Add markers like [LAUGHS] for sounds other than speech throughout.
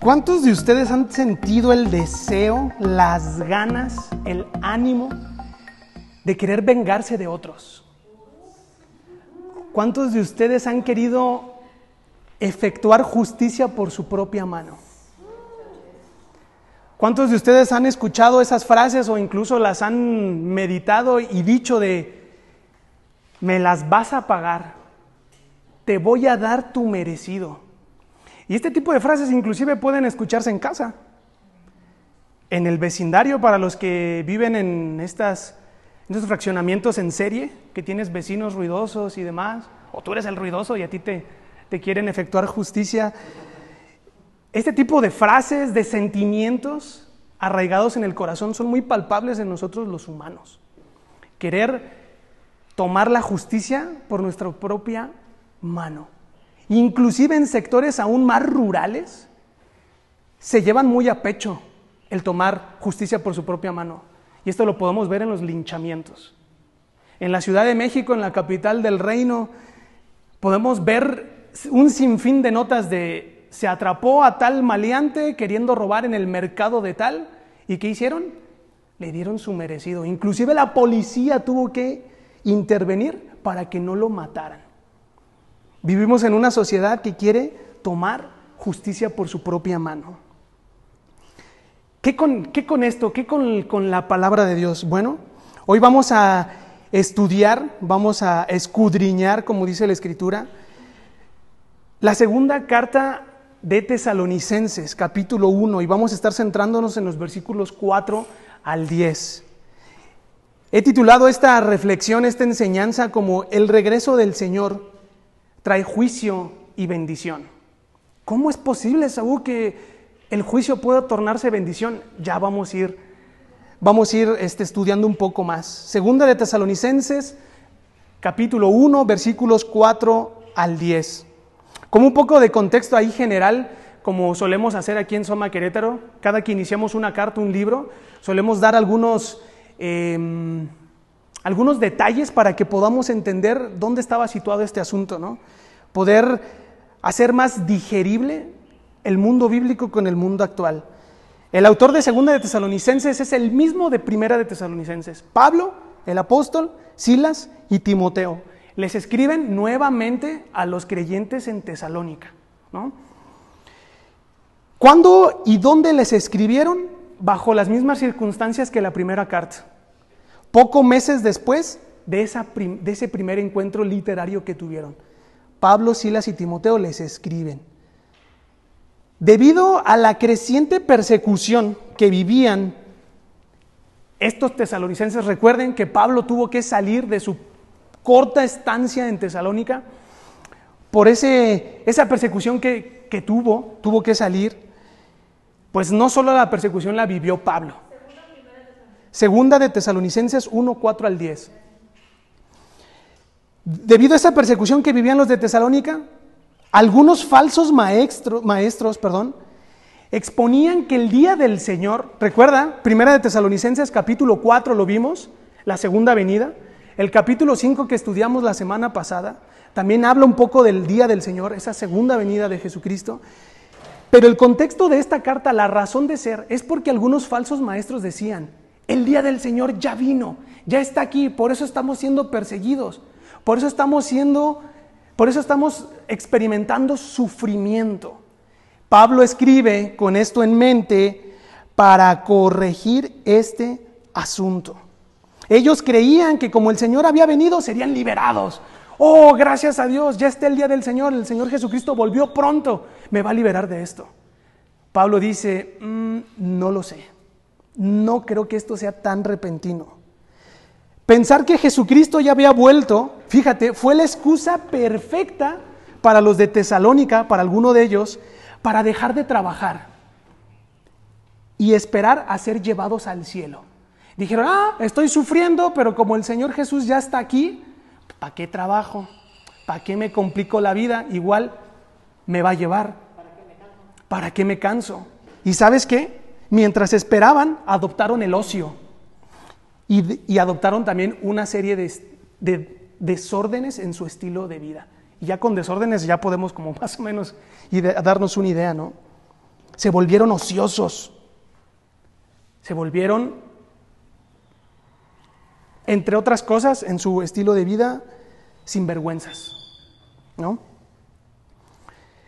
¿Cuántos de ustedes han sentido el deseo, las ganas, el ánimo de querer vengarse de otros? ¿Cuántos de ustedes han querido efectuar justicia por su propia mano? ¿Cuántos de ustedes han escuchado esas frases o incluso las han meditado y dicho de, me las vas a pagar, te voy a dar tu merecido? Y este tipo de frases inclusive pueden escucharse en casa, en el vecindario para los que viven en, estas, estos fraccionamientos en serie, que tienes vecinos ruidosos y demás, o tú eres el ruidoso y a ti te, te quieren efectuar justicia. Este tipo de frases, de sentimientos arraigados en el corazón son muy palpables en nosotros los humanos. Querer tomar la justicia por nuestra propia mano. Inclusive en sectores aún más rurales, se llevan muy a pecho el tomar justicia por su propia mano. Y esto lo podemos ver en los linchamientos. En la Ciudad de México, en la capital del reino, podemos ver un sinfín de notas de se atrapó a tal maleante queriendo robar en el mercado de tal. ¿Y qué hicieron? Le dieron su merecido. Inclusive la policía tuvo que intervenir para que no lo mataran. Vivimos en una sociedad que quiere tomar justicia por su propia mano. ¿Qué con, qué con esto? ¿Qué con, con la palabra de Dios? Bueno, hoy vamos a estudiar, vamos a escudriñar, como dice la Escritura, la segunda carta de Tesalonicenses, capítulo 1, y vamos a estar centrándonos en los versículos 4 al 10. He titulado esta reflexión, esta enseñanza como El regreso del Señor trae juicio y bendición. ¿Cómo es posible, Saúl, que el juicio pueda tornarse bendición? Ya vamos a ir, vamos a ir este, estudiando un poco más. Segunda de Tesalonicenses, capítulo 1, versículos 4 al 10. Como un poco de contexto ahí general, como solemos hacer aquí en Soma Querétaro, cada que iniciamos una carta, un libro, solemos dar algunos, em, algunos detalles para que podamos entender dónde estaba situado este asunto, ¿no? Poder hacer más digerible el mundo bíblico con el mundo actual. El autor de Segunda de Tesalonicenses es el mismo de Primera de Tesalonicenses, Pablo, el apóstol, Silas y Timoteo les escriben nuevamente a los creyentes en Tesalónica. ¿no? ¿Cuándo y dónde les escribieron? Bajo las mismas circunstancias que la primera carta. Poco meses después de, ese primer encuentro literario que tuvieron. Pablo, Silas y Timoteo les escriben. Debido a la creciente persecución que vivían estos tesalonicenses, recuerden que Pablo tuvo que salir de su corta estancia en Tesalónica, por esa persecución que, que tuvo, tuvo que salir, pues no solo la persecución la vivió Pablo. Segunda de Tesalonicenses 1, 4 al 10. Debido a esa persecución que vivían los de Tesalónica, algunos falsos maestros, maestros perdón, exponían que el día del Señor, recuerda, Primera de Tesalonicenses capítulo 4 lo vimos, la segunda venida, el capítulo 5 que estudiamos la semana pasada también habla un poco del día del Señor, esa segunda venida de Jesucristo. Pero el contexto de esta carta, la razón de ser, es porque algunos falsos maestros decían, el día del Señor ya vino, ya está aquí, por eso estamos siendo perseguidos, por eso estamos siendo, por eso estamos experimentando sufrimiento. Pablo escribe con esto en mente para corregir este asunto. Ellos creían que como el Señor había venido, serían liberados. Oh, gracias a Dios, ya está el día del Señor, el Señor Jesucristo volvió pronto, me va a liberar de esto. Pablo dice, mm, no lo sé, no creo que esto sea tan repentino. Pensar que Jesucristo ya había vuelto, fíjate, fue la excusa perfecta para los de Tesalónica, para alguno de ellos, para dejar de trabajar y esperar a ser llevados al cielo. Dijeron, ah, estoy sufriendo, pero como el Señor Jesús ya está aquí, ¿para qué trabajo? ¿Para qué me complico la vida? Igual me va a llevar. ¿Para qué me canso? ¿Y sabes qué? Mientras esperaban, adoptaron el ocio y, adoptaron también una serie de, de, desórdenes en su estilo de vida. Y ya con desórdenes ya podemos como [LAUGHS] más o menos darnos una idea, ¿no? se volvieron ociosos, se volvieron, entre otras cosas, en su estilo de vida, sinvergüenzas. ¿No?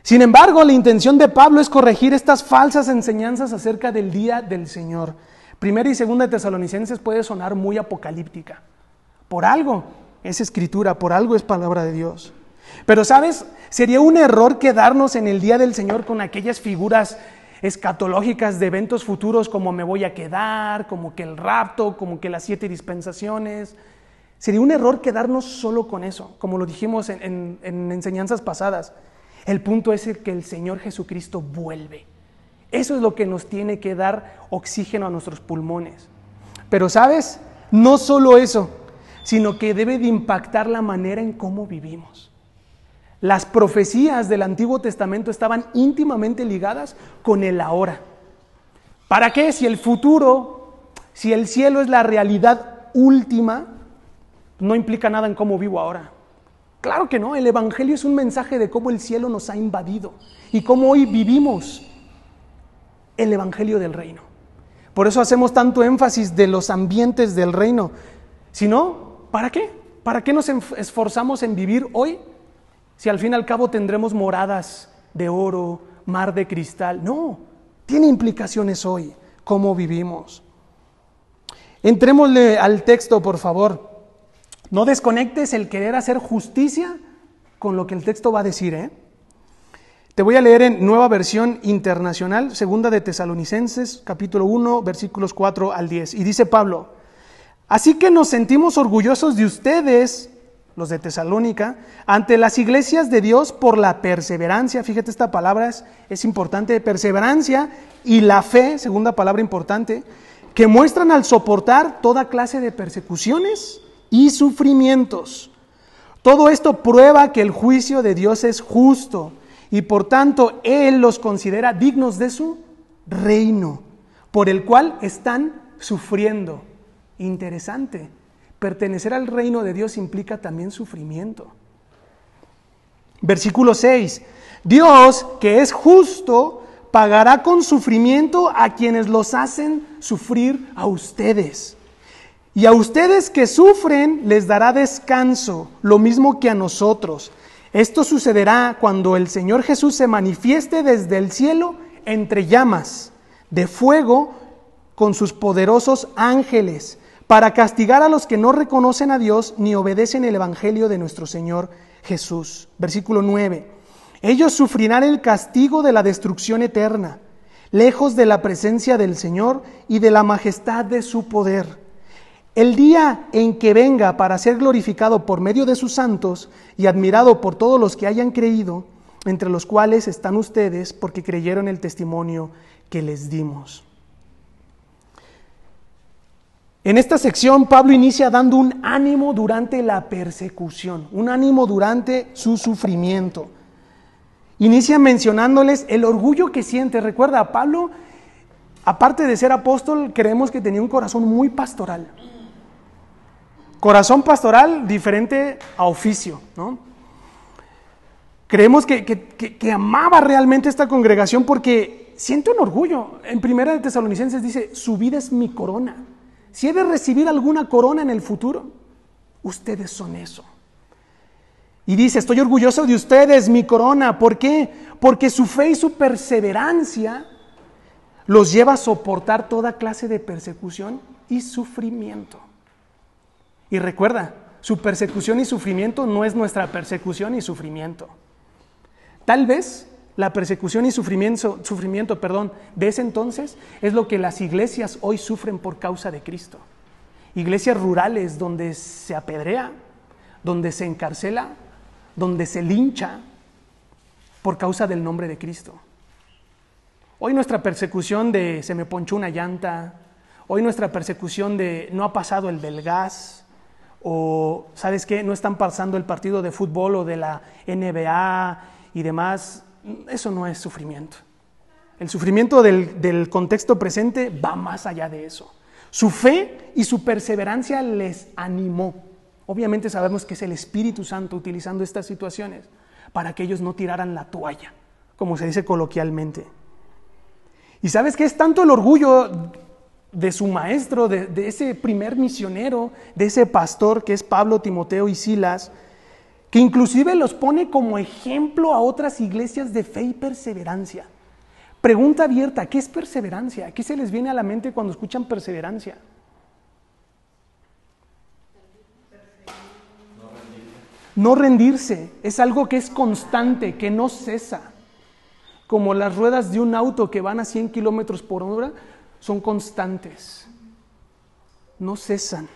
Sin embargo, la intención de Pablo es corregir estas falsas enseñanzas acerca del día del Señor. Primera y segunda Tesalonicenses puede sonar muy apocalíptica. Por algo es escritura, por algo es palabra de Dios. Pero sabes, sería un error quedarnos en el día del Señor con aquellas figuras escatológicas de eventos futuros como me voy a quedar, como que el rapto, como que las siete dispensaciones. Sería un error quedarnos solo con eso, como lo dijimos en enseñanzas pasadas. El punto es que el Señor Jesucristo vuelve. Eso es lo que nos tiene que dar oxígeno a nuestros pulmones. Pero sabes, no solo eso, sino que debe de impactar la manera en cómo vivimos. Las profecías del Antiguo Testamento estaban íntimamente ligadas con el ahora. ¿Para qué? Si el futuro, si el cielo es la realidad última, no implica nada en cómo vivo ahora. Claro que no, el Evangelio es un mensaje de cómo el cielo nos ha invadido y cómo hoy vivimos el Evangelio del reino. Por eso hacemos tanto énfasis de los ambientes del reino. Si no, ¿para qué? ¿Para qué nos esforzamos en vivir hoy si al fin y al cabo tendremos moradas de oro, mar de cristal? No, tiene implicaciones hoy cómo vivimos. Entrémosle al texto, por favor. No desconectes el querer hacer justicia con lo que el texto va a decir. ¿eh? Te voy a leer en nueva versión internacional, segunda de Tesalonicenses, capítulo 1, versículos 4 al 10. Y dice Pablo, así que nos sentimos orgullosos de ustedes, los de Tesalónica, ante las iglesias de Dios por la perseverancia. Fíjate, esta palabra es, es importante, perseverancia y la fe, segunda palabra importante, que muestran al soportar toda clase de persecuciones y sufrimientos. Todo esto prueba que el juicio de Dios es justo y por tanto Él los considera dignos de su reino, por el cual están sufriendo. Interesante. Pertenecer al reino de Dios implica también sufrimiento. Versículo 6. Dios, que es justo, pagará con sufrimiento a quienes los hacen sufrir a ustedes. Y a ustedes que sufren les dará descanso, lo mismo que a nosotros. Esto sucederá cuando el Señor Jesús se manifieste desde el cielo entre llamas de fuego con sus poderosos ángeles, para castigar a los que no reconocen a Dios ni obedecen el Evangelio de nuestro Señor Jesús. Versículo 9. Ellos sufrirán el castigo de la destrucción eterna, lejos de la presencia del Señor y de la majestad de su poder el día en que venga para ser glorificado por medio de sus santos y admirado por todos los que hayan creído, entre los cuales están ustedes porque creyeron el testimonio que les dimos. En esta sección Pablo inicia dando un ánimo durante la persecución, un ánimo durante su sufrimiento. Inicia mencionándoles el orgullo que siente. Recuerda, Pablo, aparte de ser apóstol, creemos que tenía un corazón muy pastoral. Corazón pastoral diferente a oficio, ¿no? Creemos que, amaba realmente esta congregación porque siente un orgullo. En Primera de Tesalonicenses dice, su vida es mi corona. Si he de recibir alguna corona en el futuro, ustedes son eso. Y dice, estoy orgulloso de ustedes, mi corona. ¿Por qué? Porque su fe y su perseverancia los lleva a soportar toda clase de persecución y sufrimiento. Y recuerda, su persecución y sufrimiento no es nuestra persecución y sufrimiento. Tal vez la persecución y sufrimiento, sufrimiento perdón, de ese entonces es lo que las iglesias hoy sufren por causa de Cristo. Iglesias rurales donde se apedrea, donde se encarcela, donde se lincha por causa del nombre de Cristo. Hoy nuestra persecución de se me ponchó una llanta, hoy nuestra persecución de no ha pasado el del gas, o sabes qué, no están pasando el partido de fútbol o de la NBA y demás, eso no es sufrimiento. El sufrimiento del, del, contexto presente va más allá de eso. Su fe y su perseverancia les animó. Obviamente sabemos que es el Espíritu Santo utilizando estas situaciones para que ellos no tiraran la toalla, como se dice coloquialmente. Y sabes que es tanto el orgullo de su maestro, de, ese primer misionero, de ese pastor que es Pablo, Timoteo y Silas, que inclusive los pone como ejemplo a otras iglesias de fe y perseverancia. Pregunta abierta, ¿qué es perseverancia? ¿Qué se les viene a la mente cuando escuchan perseverancia? No rendirse es algo que es constante, que no cesa. Como las ruedas de un auto que van a 100 kilómetros por hora, son constantes. No cesan.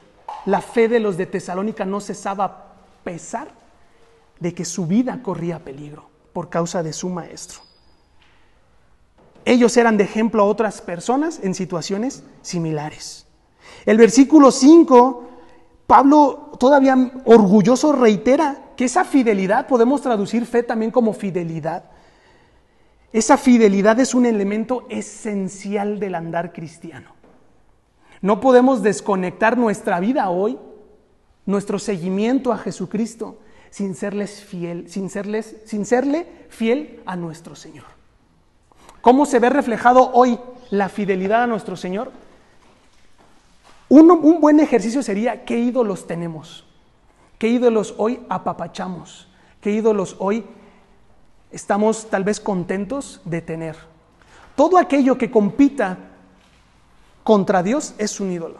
La fe de los de Tesalónica no cesaba a pesar de que su vida corría peligro por causa de su maestro. Ellos eran de ejemplo a otras personas en situaciones similares. El versículo 5 Pablo todavía orgulloso reitera que esa fidelidad, podemos traducir fe también como fidelidad, esa fidelidad es un elemento esencial del andar cristiano. No podemos desconectar nuestra vida hoy, nuestro seguimiento a Jesucristo, sin serles fiel, sin, serles, sin serle fiel a nuestro Señor. ¿Cómo se ve reflejado hoy la fidelidad a nuestro Señor? Un, buen ejercicio sería qué ídolos tenemos, qué ídolos hoy apapachamos, qué ídolos hoy estamos tal vez contentos de tener. Todo aquello que compita contra Dios es un ídolo.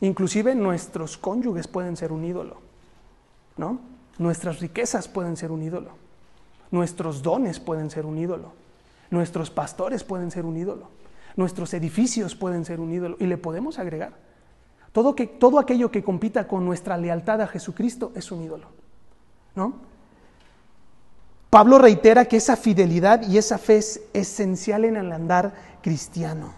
Inclusive nuestros cónyuges pueden ser un ídolo, ¿no? Nuestras riquezas pueden ser un ídolo. Nuestros dones pueden ser un ídolo. Nuestros pastores pueden ser un ídolo. Nuestros edificios pueden ser un ídolo. Y le podemos agregar. Todo, que, todo aquello que compita con nuestra lealtad a Jesucristo es un ídolo. ¿no? Pablo reitera que esa fidelidad y esa fe es esencial en el andar cristiano.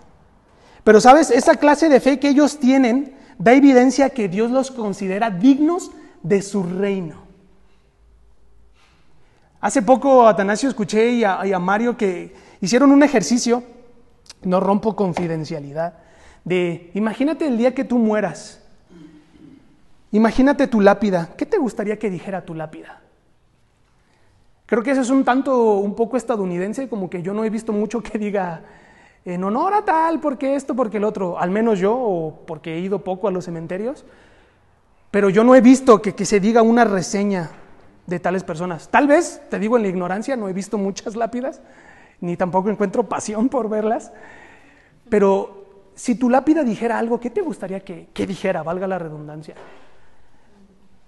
Pero sabes, esa clase de fe que ellos tienen da evidencia que Dios los considera dignos de su reino. Hace poco Atanasio escuché y a Mario que hicieron un ejercicio, no rompo confidencialidad, de imagínate el día que tú mueras. Imagínate tu lápida. ¿Qué te gustaría que dijera tu lápida? Creo que eso es un tanto, un poco estadounidense, como que yo no he visto mucho que diga en honor a tal, porque esto, porque el otro, al menos yo, o porque he ido poco a los cementerios, pero yo no he visto que, que se diga una reseña de tales personas. Tal vez, te digo en la ignorancia, no he visto muchas lápidas, ni tampoco encuentro pasión por verlas, pero si tu lápida dijera algo, ¿qué te gustaría que, dijera? Valga la redundancia.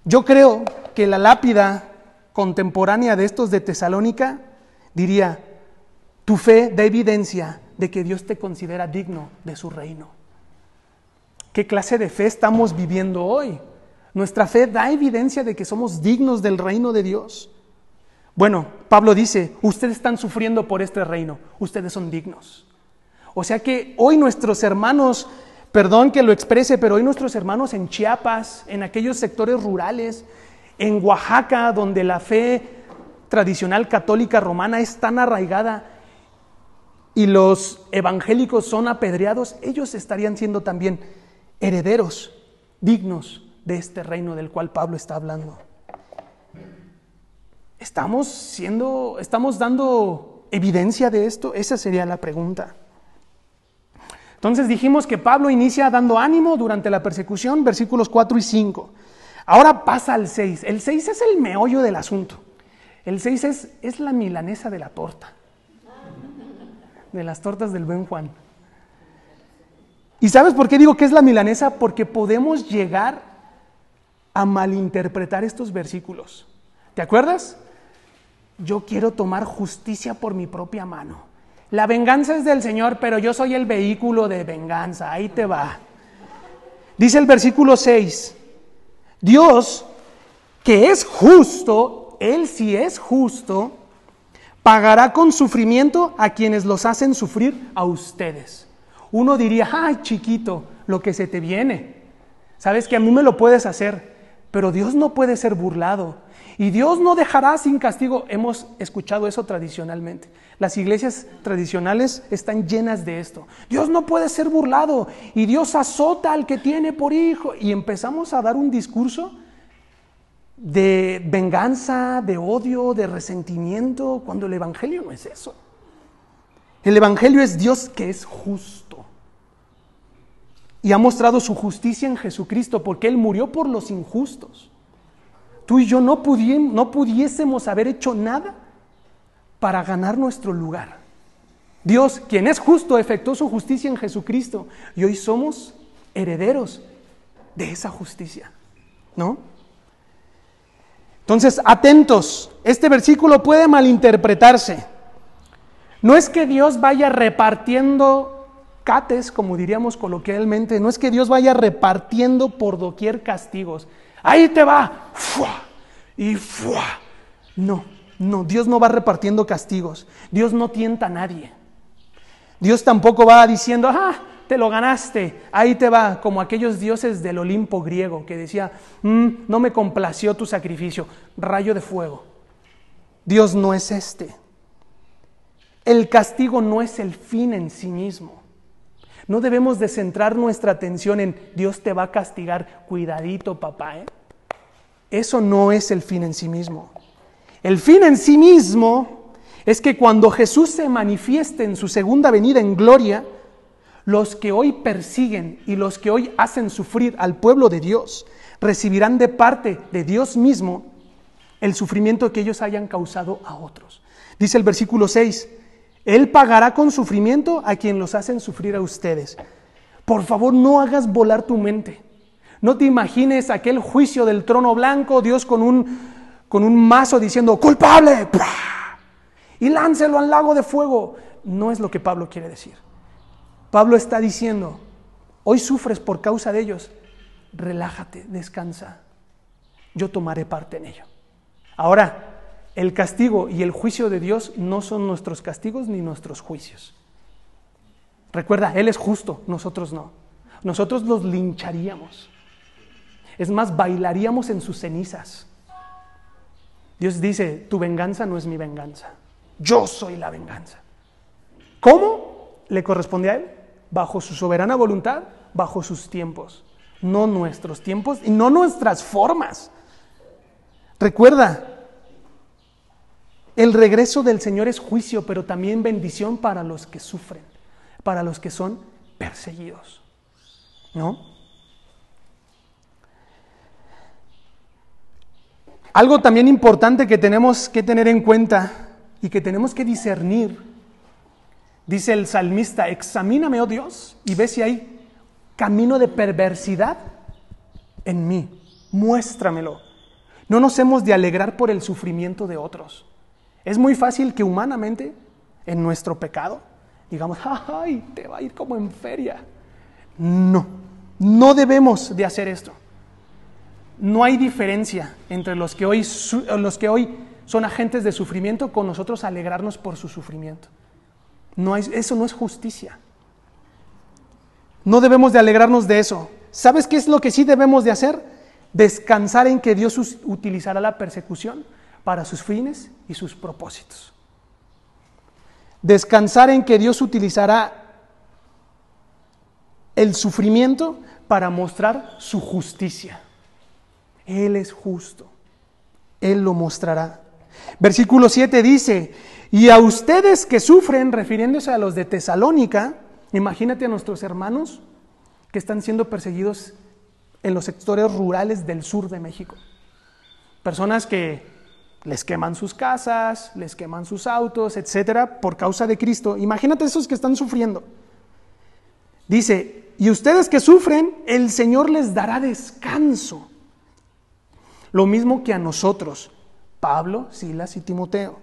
Yo creo que la lápida contemporánea de estos de Tesalónica diría, tu fe da evidencia de que Dios te considera digno de su reino. ¿Qué clase de fe estamos viviendo hoy? Nuestra fe da evidencia de que somos dignos del reino de Dios. Bueno, Pablo dice, ustedes están sufriendo por este reino, ustedes son dignos. O sea que hoy nuestros hermanos, perdón que lo exprese, pero hoy nuestros hermanos en Chiapas, en aquellos sectores rurales, en Oaxaca, donde la fe tradicional católica romana es tan arraigada y los evangélicos son apedreados, ellos estarían siendo también herederos dignos de este reino del cual Pablo está hablando. ¿Estamos siendo, estamos dando evidencia de esto? Esa sería la pregunta. Entonces dijimos que Pablo inicia dando ánimo durante la persecución, versículos 4 y 5. Ahora pasa al 6. El 6 es el meollo del asunto. El 6 es, es la milanesa de la torta. De las tortas del buen Juan. ¿Y sabes por qué digo que es la milanesa? Porque podemos llegar a malinterpretar estos versículos. ¿Te acuerdas? Yo quiero tomar justicia por mi propia mano. La venganza es del Señor, pero yo soy el vehículo de venganza. Ahí te va. Dice el versículo 6, Dios, que es justo, Él sí es justo, pagará con sufrimiento a quienes los hacen sufrir a ustedes. Uno diría, ay chiquito, lo que se te viene. Sabes que a mí me lo puedes hacer, pero Dios no puede ser burlado. Y Dios no dejará sin castigo. Hemos escuchado eso tradicionalmente. Las iglesias tradicionales están llenas de esto. Dios no puede ser burlado y Dios azota al que tiene por hijo. Y empezamos a dar un discurso de venganza, de odio, de resentimiento, cuando el Evangelio no es eso. El Evangelio es Dios que es justo. Y ha mostrado su justicia en Jesucristo porque Él murió por los injustos. Tú y yo no, no pudiésemos haber hecho nada para ganar nuestro lugar. Dios, quien es justo, efectuó su justicia en Jesucristo y hoy somos herederos de esa justicia. ¿No? Entonces, atentos, este versículo puede malinterpretarse. No es que Dios vaya repartiendo cates, como diríamos coloquialmente, no es que Dios vaya repartiendo por doquier castigos. Ahí te va, ¡fua! y ¡fua! No, no, Dios no va repartiendo castigos. Dios no tienta a nadie. Dios tampoco va diciendo, ah, te lo ganaste, ahí te va, como aquellos dioses del Olimpo griego que decía, mm, no me complació tu sacrificio, rayo de fuego. Dios no es este. El castigo no es el fin en sí mismo. No debemos de centrar nuestra atención en Dios te va a castigar, cuidadito papá. ¿eh? Eso no es el fin en sí mismo. El fin en sí mismo es que cuando Jesús se manifieste en su segunda venida en gloria, los que hoy persiguen y los que hoy hacen sufrir al pueblo de Dios recibirán de parte de Dios mismo el sufrimiento que ellos hayan causado a otros. Dice el versículo 6, Él pagará con sufrimiento a quien los hacen sufrir a ustedes. Por favor, no hagas volar tu mente. No te imagines aquel juicio del trono blanco, Dios con un, con un mazo diciendo, culpable, y láncelo al lago de fuego. No es lo que Pablo quiere decir. Pablo está diciendo, hoy sufres por causa de ellos, relájate, descansa, yo tomaré parte en ello. Ahora, el castigo y el juicio de Dios no son nuestros castigos ni nuestros juicios. Recuerda, Él es justo, nosotros no. Nosotros los lincharíamos. Es más, bailaríamos en sus cenizas. Dios dice, tu venganza no es mi venganza. Yo soy la venganza. ¿Cómo le corresponde a Él? bajo su soberana voluntad, bajo sus tiempos, no nuestros tiempos y no nuestras formas. Recuerda, el regreso del Señor es juicio, pero también bendición para los que sufren, para los que son perseguidos. ¿No? Algo también importante que tenemos que tener en cuenta y que tenemos que discernir Dice el salmista, examíname, oh Dios, y ve si hay camino de perversidad en mí. Muéstramelo. No nos hemos de alegrar por el sufrimiento de otros. Es muy fácil que humanamente, en nuestro pecado, digamos, ay, te va a ir como en feria. No, no debemos de hacer esto. No hay diferencia entre los que hoy, los que hoy son agentes de sufrimiento con nosotros alegrarnos por su sufrimiento. No eso no es justicia. No debemos de alegrarnos de eso. ¿Sabes qué es lo que sí debemos de hacer? Descansar en que Dios utilizará la persecución para sus fines y sus propósitos. Descansar en que Dios utilizará el sufrimiento para mostrar su justicia. Él es justo. Él lo mostrará. Versículo 7 dice, y a ustedes que sufren, refiriéndose a los de Tesalónica, imagínate a nuestros hermanos que están siendo perseguidos en los sectores rurales del sur de México. Personas que les queman sus casas, les queman sus autos, etcétera, por causa de Cristo. Imagínate esos que están sufriendo. Dice, y ustedes que sufren, el Señor les dará descanso. Lo mismo que a nosotros, Pablo, Silas y Timoteo.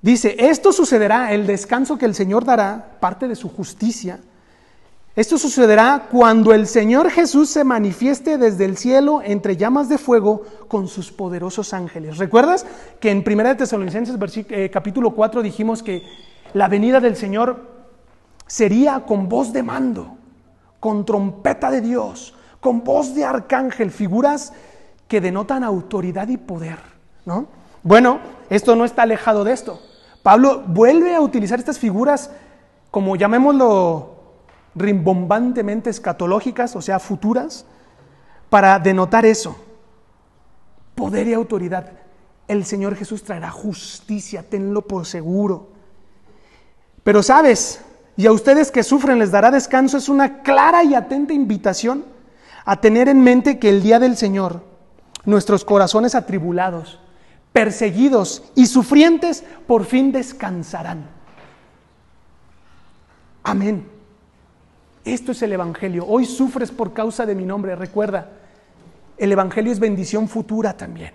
Dice, esto sucederá, el descanso que el Señor dará, parte de su justicia. Esto sucederá cuando el Señor Jesús se manifieste desde el cielo entre llamas de fuego con sus poderosos ángeles. ¿Recuerdas que en 1 Tesalonicenses eh, capítulo 4 dijimos que la venida del Señor sería con voz de mando, con trompeta de Dios, con voz de arcángel, figuras que denotan autoridad y poder, ¿no? Bueno, esto no está alejado de esto. Pablo vuelve a utilizar estas figuras como llamémoslo rimbombantemente escatológicas, o sea, futuras, para denotar eso. Poder y autoridad. El Señor Jesús traerá justicia, tenlo por seguro. Pero sabes, y a ustedes que sufren les dará descanso, es una clara y atenta invitación a tener en mente que el día del Señor, nuestros corazones atribulados, perseguidos y sufrientes, por fin descansarán. Amén. Esto es el Evangelio. Hoy sufres por causa de mi nombre. Recuerda, el Evangelio es bendición futura también.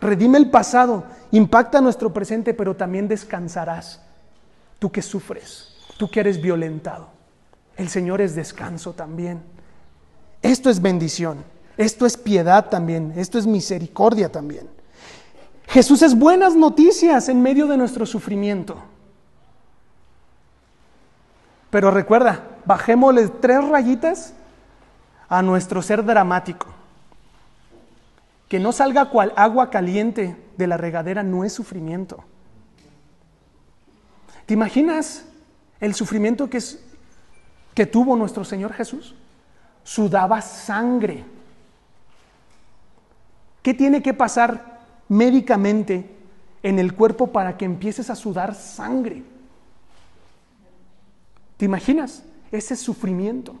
Redime el pasado, impacta nuestro presente, pero también descansarás. Tú que sufres, tú que eres violentado. El Señor es descanso también. Esto es bendición, esto es piedad también, esto es misericordia también. Jesús es buenas noticias en medio de nuestro sufrimiento. Pero recuerda, bajémosle tres rayitas a nuestro ser dramático. Que no salga cual agua caliente de la regadera no es sufrimiento. ¿Te imaginas el sufrimiento que, es, que tuvo nuestro Señor Jesús? Sudaba sangre. ¿Qué tiene que pasar médicamente en el cuerpo para que empieces a sudar sangre? ¿Te imaginas ese sufrimiento?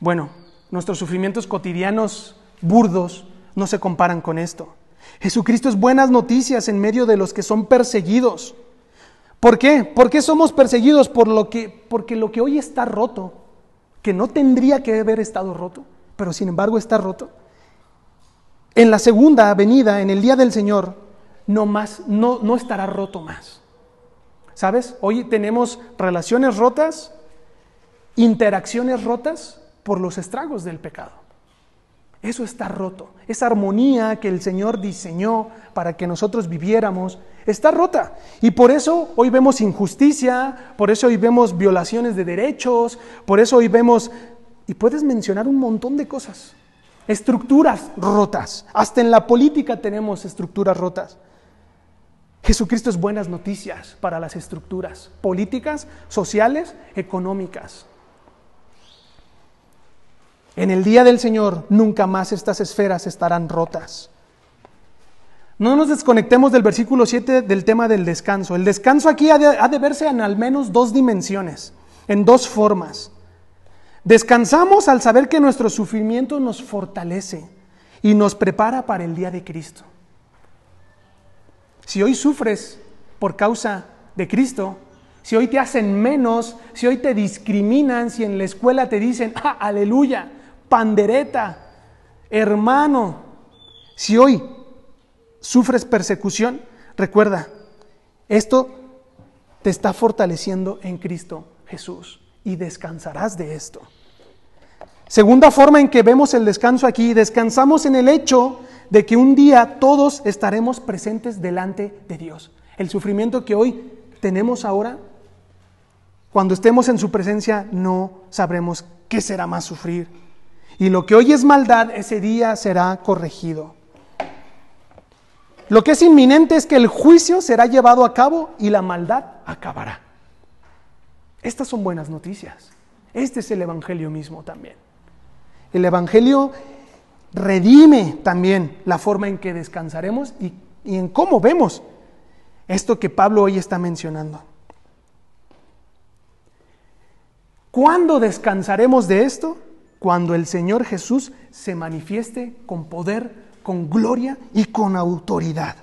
Bueno, nuestros sufrimientos cotidianos burdos no se comparan con esto. Jesucristo es buenas noticias en medio de los que son perseguidos. ¿Por qué? ¿Por qué somos perseguidos? Por lo que, porque lo que hoy está roto, que no tendría que haber estado roto, pero sin embargo está roto. En la segunda venida, en el día del Señor, no, más, no, no estará roto más. ¿Sabes? Hoy tenemos relaciones rotas, interacciones rotas por los estragos del pecado. Eso está roto. Esa armonía que el Señor diseñó para que nosotros viviéramos está rota. Y por eso hoy vemos injusticia, por eso hoy vemos violaciones de derechos, por eso hoy vemos, y puedes mencionar un montón de cosas, estructuras rotas. Hasta en la política tenemos estructuras rotas. Jesucristo es buenas noticias para las estructuras políticas, sociales, económicas. En el día del Señor nunca más estas esferas estarán rotas. No nos desconectemos del versículo 7 del tema del descanso. El descanso aquí ha de, verse en al menos dos dimensiones, en dos formas. Descansamos al saber que nuestro sufrimiento nos fortalece y nos prepara para el día de Cristo. Si hoy sufres por causa de Cristo, si hoy te hacen menos, si hoy te discriminan, si en la escuela te dicen, ah, aleluya, pandereta, hermano, si hoy sufres persecución, recuerda, esto te está fortaleciendo en Cristo Jesús y descansarás de esto. Segunda forma en que vemos el descanso aquí, descansamos en el hecho de que un día todos estaremos presentes delante de Dios. El sufrimiento que hoy tenemos ahora, cuando estemos en su presencia, no sabremos qué será más sufrir y lo que hoy es maldad, ese día será corregido. Lo que es inminente es que el juicio será llevado a cabo y la maldad acabará. Estas son buenas noticias. Este es el Evangelio mismo también. El Evangelio redime también la forma en que descansaremos y, en cómo vemos esto que Pablo hoy está mencionando. ¿Cuándo descansaremos de esto? cuando el Señor Jesús se manifieste con poder, con gloria y con autoridad.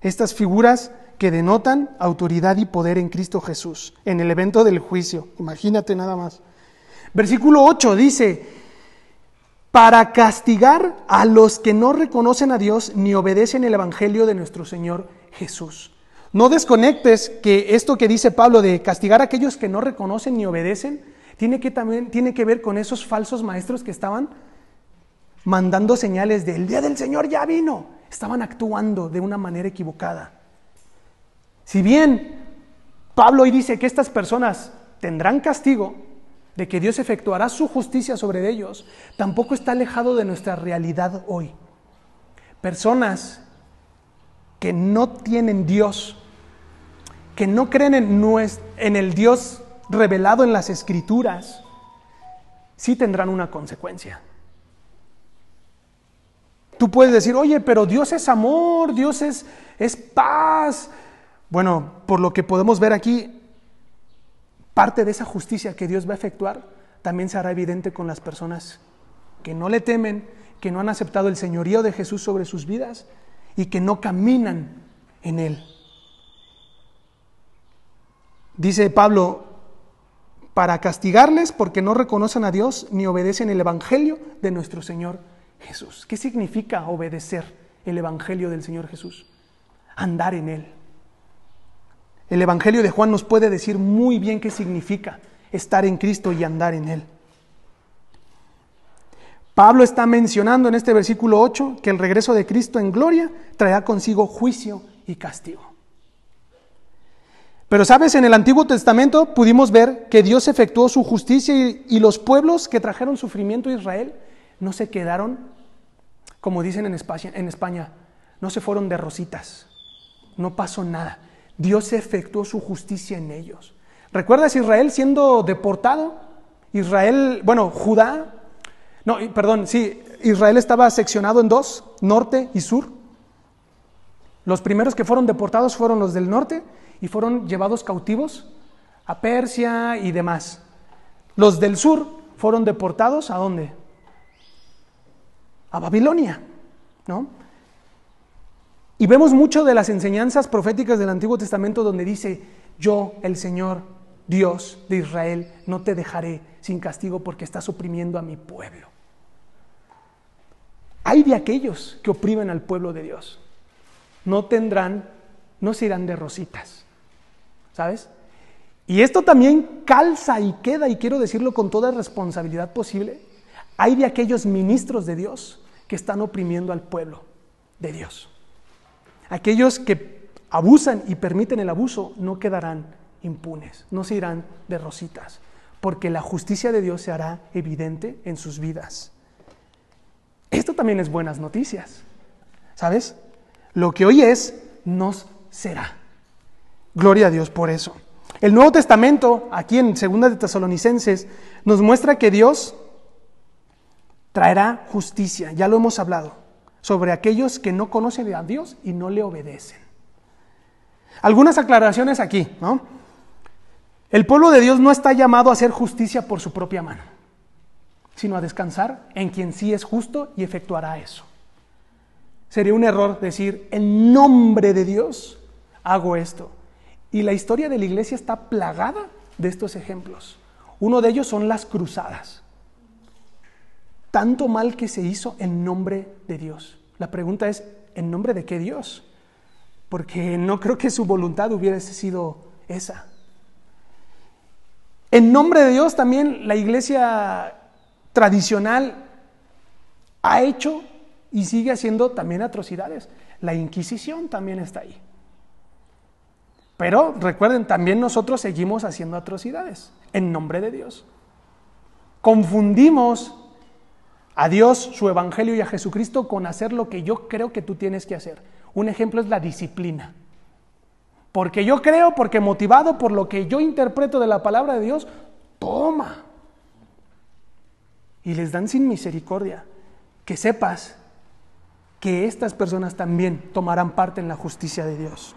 Estas figuras que denotan autoridad y poder en Cristo Jesús, en el evento del juicio. Imagínate nada más. Versículo 8 dice, para castigar a los que no reconocen a Dios ni obedecen el Evangelio de nuestro Señor Jesús. No desconectes que esto que dice Pablo de castigar a aquellos que no reconocen ni obedecen, tiene que también tiene que ver con esos falsos maestros que estaban mandando señales de el día del Señor ya vino. Estaban actuando de una manera equivocada. Si bien Pablo hoy dice que estas personas tendrán castigo, de que Dios efectuará su justicia sobre ellos, tampoco está alejado de nuestra realidad hoy. Personas que no tienen Dios, que no creen en, el Dios revelado en las escrituras, sí tendrán una consecuencia. Tú puedes decir, oye, pero Dios es amor, Dios es, es paz. Bueno, por lo que podemos ver aquí, parte de esa justicia que Dios va a efectuar también se hará evidente con las personas que no le temen, que no han aceptado el señorío de Jesús sobre sus vidas y que no caminan en Él. Dice Pablo, para castigarles porque no reconocen a Dios ni obedecen el Evangelio de nuestro Señor Jesús. ¿Qué significa obedecer el Evangelio del Señor Jesús? Andar en Él. El Evangelio de Juan nos puede decir muy bien qué significa estar en Cristo y andar en Él. Pablo está mencionando en este versículo 8 que el regreso de Cristo en gloria traerá consigo juicio y castigo. Pero sabes, en el Antiguo Testamento pudimos ver que Dios efectuó su justicia y, los pueblos que trajeron sufrimiento a Israel no se quedaron, como dicen en España, en España, no se fueron de rositas, no pasó nada. Dios efectuó su justicia en ellos. ¿Recuerdas Israel siendo deportado? Israel, bueno, Judá, no, perdón, sí, Israel estaba seccionado en dos, norte y sur. Los primeros que fueron deportados fueron los del norte y fueron llevados cautivos a Persia y demás. Los del sur fueron deportados a dónde? A Babilonia, ¿no? Y vemos mucho de las enseñanzas proféticas del Antiguo Testamento donde dice, yo, el Señor, Dios de Israel, no te dejaré sin castigo porque estás oprimiendo a mi pueblo. Hay de aquellos que oprimen al pueblo de Dios. No tendrán, no se irán de rositas. ¿Sabes? Y esto también calza y queda, y quiero decirlo con toda responsabilidad posible. Hay de aquellos ministros de Dios que están oprimiendo al pueblo de Dios. Aquellos que abusan y permiten el abuso no quedarán impunes, no se irán de rositas, porque la justicia de Dios se hará evidente en sus vidas. Esto también es buenas noticias, ¿sabes? Lo que hoy es, nos será. Gloria a Dios por eso. El Nuevo Testamento, aquí en Segunda de Tesalonicenses, nos muestra que Dios traerá justicia, ya lo hemos hablado, sobre aquellos que no conocen a Dios y no le obedecen. Algunas aclaraciones aquí, ¿no? El pueblo de Dios no está llamado a hacer justicia por su propia mano, sino a descansar en quien sí es justo y efectuará eso. Sería un error decir, en nombre de Dios hago esto. Y la historia de la iglesia está plagada de estos ejemplos. Uno de ellos son las cruzadas. Tanto mal que se hizo en nombre de Dios. La pregunta es, ¿en nombre de qué Dios? Porque no creo que su voluntad hubiese sido esa. En nombre de Dios también la iglesia tradicional ha hecho y sigue haciendo también atrocidades. La Inquisición también está ahí. Pero recuerden, también nosotros seguimos haciendo atrocidades en nombre de Dios. Confundimos a Dios, su Evangelio y a Jesucristo con hacer lo que yo creo que tú tienes que hacer. Un ejemplo es la disciplina. Porque yo creo, porque motivado por lo que yo interpreto de la palabra de Dios, toma. Y les dan sin misericordia. Que sepas que estas personas también tomarán parte en la justicia de Dios.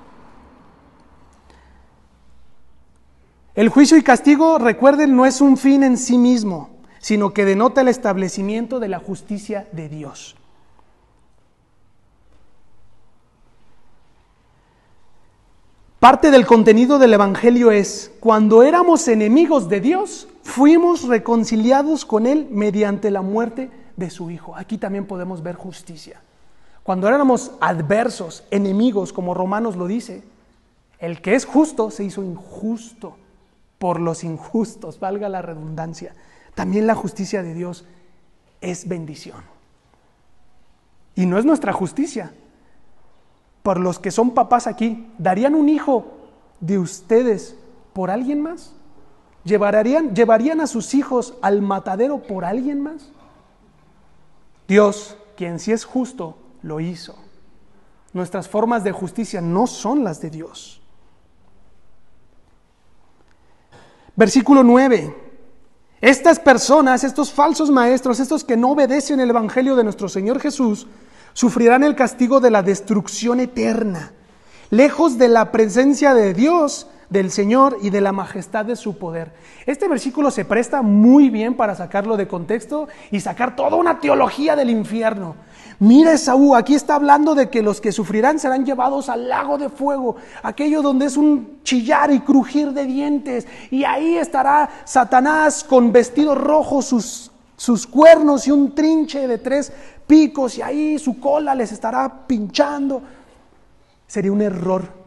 El juicio y castigo, recuerden, no es un fin en sí mismo, sino que denota el establecimiento de la justicia de Dios. Parte del contenido del Evangelio es, cuando éramos enemigos de Dios, fuimos reconciliados con Él mediante la muerte de su Hijo. Aquí también podemos ver justicia. Cuando éramos adversos, enemigos, como Romanos lo dice, el que es justo se hizo injusto por los injustos, valga la redundancia. También la justicia de Dios es bendición. Y no es nuestra justicia, por los que son papás aquí, ¿darían un hijo de ustedes por alguien más? ¿Llevarían, ¿Llevarían a sus hijos al matadero por alguien más? Dios, quien sí es justo, lo hizo. Nuestras formas de justicia no son las de Dios. Versículo 9. Estas personas, estos falsos maestros, estos que no obedecen el Evangelio de nuestro Señor Jesús, sufrirán el castigo de la destrucción eterna, lejos de la presencia de Dios, del Señor y de la majestad de su poder. Este versículo se presta muy bien para sacarlo de contexto y sacar toda una teología del infierno. Mira Esaú, aquí está hablando de que los que sufrirán serán llevados al lago de fuego, aquello donde es un chillar y crujir de dientes, y ahí estará Satanás con vestido rojo, sus, sus cuernos y un trinche de tres picos, y ahí su cola les estará pinchando. Sería un error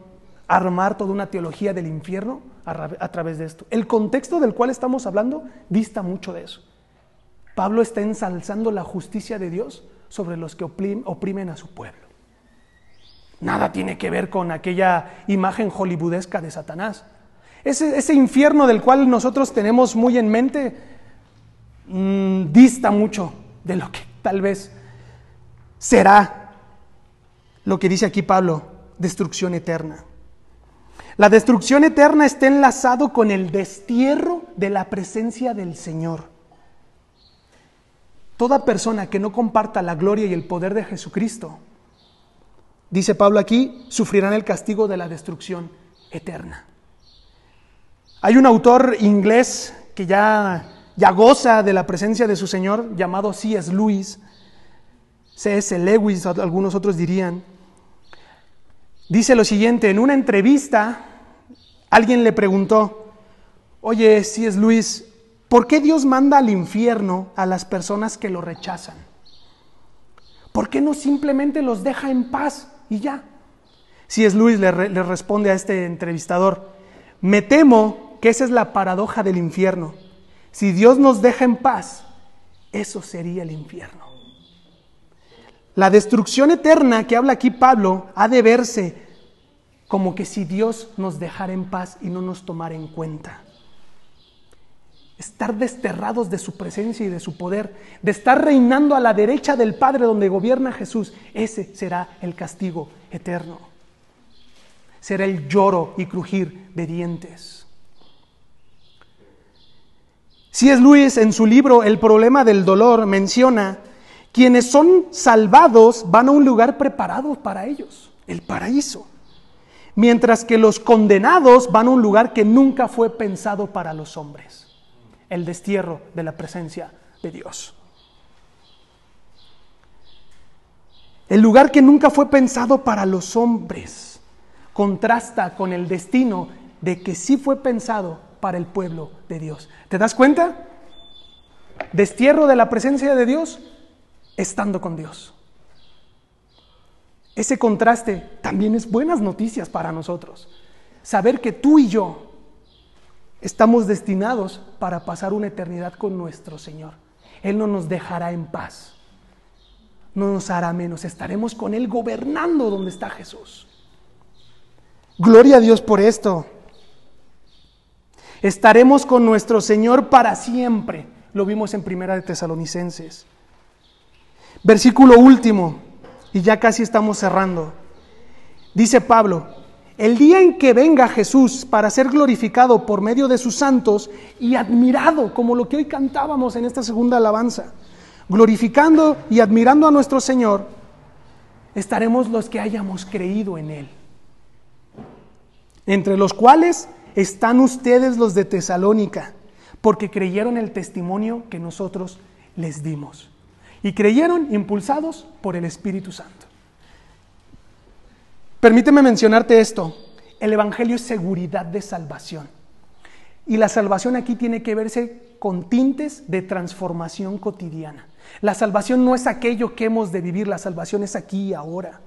armar toda una teología del infierno a, través de esto. El contexto del cual estamos hablando dista mucho de eso. Pablo está ensalzando la justicia de Dios sobre los que oprimen a su pueblo. Nada tiene que ver con aquella imagen hollywoodesca de Satanás. Ese, infierno del cual nosotros tenemos muy en mente mm, dista mucho de lo que tal vez será lo que dice aquí Pablo, destrucción eterna. La destrucción eterna está enlazado con el destierro de la presencia del Señor. Toda persona que no comparta la gloria y el poder de Jesucristo, dice Pablo aquí, sufrirán el castigo de la destrucción eterna. Hay un autor inglés que ya, ya goza de la presencia de su Señor, llamado C.S. Lewis, C.S. Lewis, algunos otros dirían, dice lo siguiente, en una entrevista alguien le preguntó, oye, C.S. Lewis, ¿Por qué Dios manda al infierno a las personas que lo rechazan? ¿Por qué no simplemente los deja en paz y ya? Si es Luis, le responde a este entrevistador, me temo que esa es la paradoja del infierno. Si Dios nos deja en paz, eso sería el infierno. La destrucción eterna que habla aquí Pablo ha de verse como que si Dios nos dejara en paz y no nos tomara en cuenta estar desterrados de su presencia y de su poder, de estar reinando a la derecha del Padre donde gobierna Jesús, ese será el castigo eterno. Será el lloro y crujir de dientes. Si es Luis en su libro El problema del dolor menciona, quienes son salvados van a un lugar preparado para ellos, el paraíso, mientras que los condenados van a un lugar que nunca fue pensado para los hombres el destierro de la presencia de Dios. El lugar que nunca fue pensado para los hombres contrasta con el destino de que sí fue pensado para el pueblo de Dios. ¿Te das cuenta? Destierro de la presencia de Dios estando con Dios. Ese contraste también es buenas noticias para nosotros. Saber que tú y yo Estamos destinados para pasar una eternidad con nuestro Señor. Él no nos dejará en paz. No nos hará menos. Estaremos con Él gobernando donde está Jesús. Gloria a Dios por esto. Estaremos con nuestro Señor para siempre. Lo vimos en Primera de Tesalonicenses. Versículo último, y ya casi estamos cerrando. Dice Pablo, el día en que venga Jesús para ser glorificado por medio de sus santos y admirado, como lo que hoy cantábamos en esta segunda alabanza, glorificando y admirando a nuestro Señor, estaremos los que hayamos creído en Él. Entre los cuales están ustedes los de Tesalónica, porque creyeron el testimonio que nosotros les dimos. Y creyeron impulsados por el Espíritu Santo. Permíteme mencionarte esto. El Evangelio es seguridad de salvación. Y la salvación aquí tiene que verse con tintes de transformación cotidiana. La salvación no es aquello que hemos de vivir, la salvación es aquí y ahora.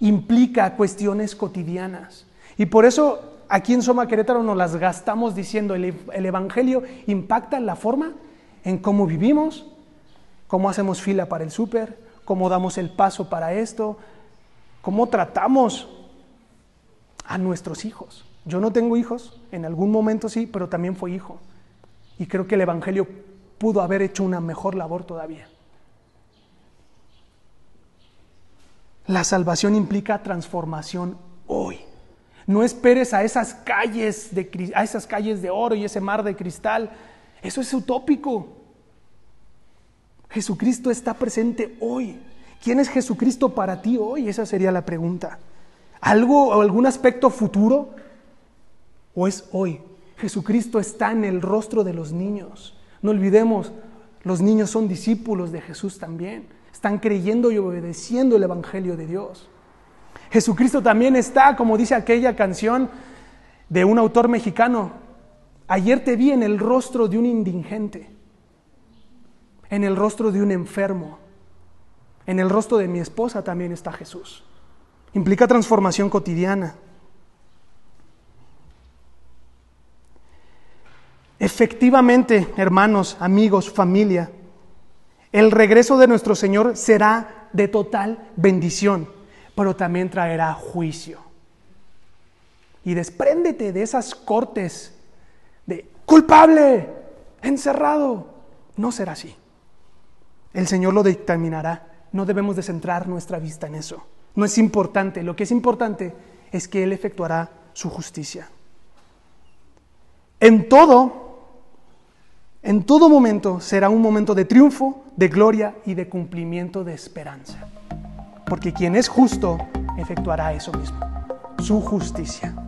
Implica cuestiones cotidianas. Y por eso aquí en Soma Querétaro nos las gastamos diciendo, el, el Evangelio impacta la forma en cómo vivimos, cómo hacemos fila para el súper, cómo damos el paso para esto, cómo tratamos a nuestros hijos. Yo no tengo hijos, en algún momento sí, pero también fue hijo. Y creo que el Evangelio pudo haber hecho una mejor labor todavía. La salvación implica transformación hoy. No esperes a esas calles de, a esas calles de oro y ese mar de cristal. Eso es utópico. Jesucristo está presente hoy ¿Quién es Jesucristo para ti hoy? Esa sería la pregunta. ¿Algo o algún aspecto futuro? ¿O es hoy? Jesucristo está en el rostro de los niños. No olvidemos, los niños son discípulos de Jesús también. Están creyendo y obedeciendo el Evangelio de Dios. Jesucristo también está, como dice aquella canción de un autor mexicano, ayer te vi en el rostro de un indigente, en el rostro de un enfermo, en el rostro de mi esposa también está Jesús. Implica transformación cotidiana. Efectivamente, hermanos, amigos, familia, el regreso de nuestro Señor será de total bendición, pero también traerá juicio. Y despréndete de esas cortes de culpable, encerrado. No será así. El Señor lo dictaminará. No debemos de centrar nuestra vista en eso. No es importante. Lo que es importante es que Él efectuará su justicia. En todo, en todo momento será un momento de triunfo, de gloria y de cumplimiento de esperanza. Porque quien es justo efectuará eso mismo, su justicia.